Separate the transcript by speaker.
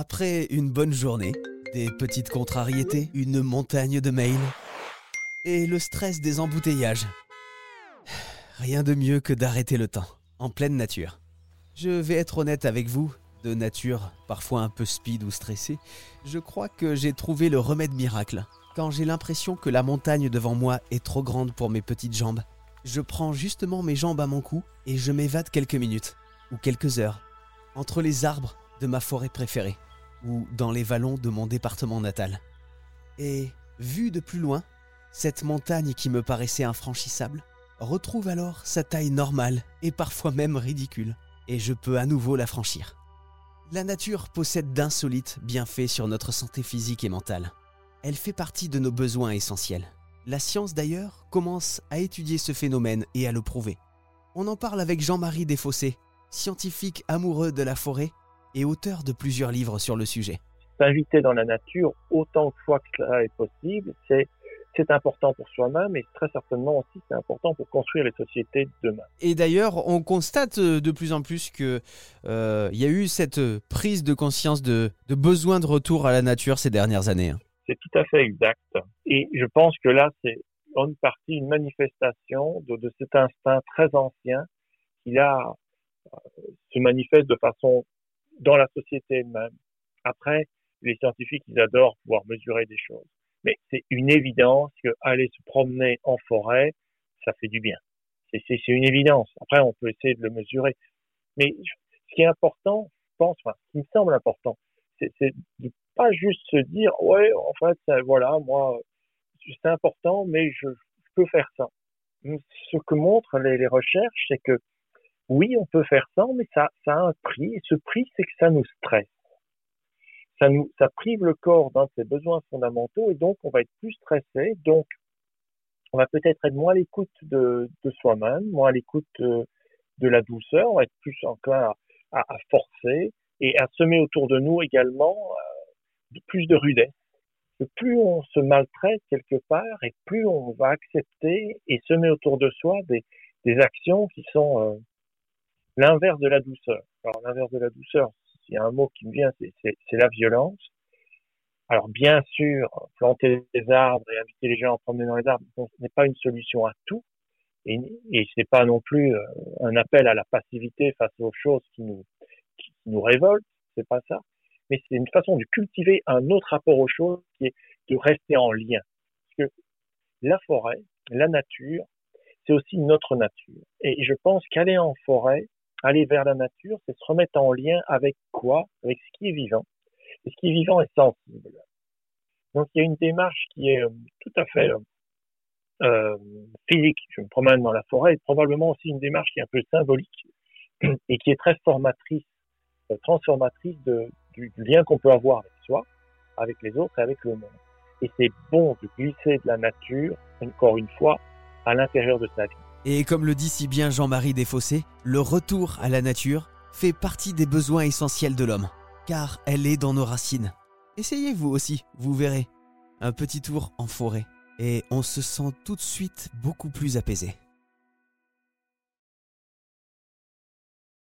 Speaker 1: Après une bonne journée, des petites contrariétés, une montagne de mails et le stress des embouteillages. Rien de mieux que d'arrêter le temps, en pleine nature. Je vais être honnête avec vous, de nature parfois un peu speed ou stressée, je crois que j'ai trouvé le remède miracle. Quand j'ai l'impression que la montagne devant moi est trop grande pour mes petites jambes, je prends justement mes jambes à mon cou et je m'évade quelques minutes, ou quelques heures, entre les arbres de ma forêt préférée ou dans les vallons de mon département natal. Et, vue de plus loin, cette montagne qui me paraissait infranchissable retrouve alors sa taille normale et parfois même ridicule, et je peux à nouveau la franchir. La nature possède d'insolites bienfaits sur notre santé physique et mentale. Elle fait partie de nos besoins essentiels. La science d'ailleurs commence à étudier ce phénomène et à le prouver. On en parle avec Jean-Marie Desfossés, scientifique amoureux de la forêt et auteur de plusieurs livres sur le sujet.
Speaker 2: S'inviter dans la nature autant de fois que cela est possible, c'est c'est important pour soi-même et très certainement aussi c'est important pour construire les sociétés de demain.
Speaker 1: Et d'ailleurs, on constate euh, de plus en plus que euh, y a eu cette prise de conscience de, de, besoin de retour à la nature ces dernières années. Hein.
Speaker 2: C'est tout à fait exact. Et je pense que là, c'est en partie une manifestation de, de cet instinct très ancien qui là euh, se manifeste de façon dans la société elle-même. Après, les scientifiques, ils adorent pouvoir mesurer des choses. Mais c'est une évidence que aller se promener en forêt, ça fait du bien. C'est une évidence. Après, on peut essayer de le mesurer. Mais ce qui est important, je pense, enfin, ce qui me semble important, c'est de pas juste se dire, ouais, en fait, voilà, moi, c'est important, mais je, peux faire ça. Ce que montrent les recherches, c'est que oui, on peut faire ça, mais ça, ça a un prix. Et ce prix, c'est que ça nous stresse. Ça nous, ça prive le corps d'un de ses besoins fondamentaux et donc on va être plus stressé. Donc, on va peut-être être moins à l'écoute de, de soi-même, moins à l'écoute de, de, la douceur. On va être plus enclin à, à, forcer et à semer autour de nous également euh, plus de rudesse. plus on se maltraite quelque part et plus on va accepter et semer autour de soi des, des actions qui sont euh, l'inverse de la douceur. Alors l'inverse de la douceur, s'il y a un mot qui me vient, c'est la violence. Alors bien sûr, planter des arbres et inviter les gens à promener dans les arbres, ce n'est pas une solution à tout, et, et ce n'est pas non plus euh, un appel à la passivité face aux choses qui nous, qui nous révoltent, c'est pas ça. Mais c'est une façon de cultiver un autre rapport aux choses qui est de rester en lien. Parce que la forêt, la nature, c'est aussi notre nature. Et je pense qu'aller en forêt, aller vers la nature, c'est se remettre en lien avec quoi? Avec ce qui est vivant. Et ce qui est vivant est sensible. Donc il y a une démarche qui est euh, tout à fait euh, euh, physique. Je me promène dans la forêt, et probablement aussi une démarche qui est un peu symbolique et qui est très formatrice, euh, transformatrice de, du, du lien qu'on peut avoir avec soi, avec les autres et avec le monde. Et c'est bon de glisser de la nature, encore une fois, à l'intérieur de sa vie.
Speaker 1: Et comme le dit si bien Jean-Marie Desfossés, le retour à la nature fait partie des besoins essentiels de l'homme, car elle est dans nos racines. Essayez vous aussi, vous verrez. Un petit tour en forêt, et on se sent tout de suite beaucoup plus apaisé.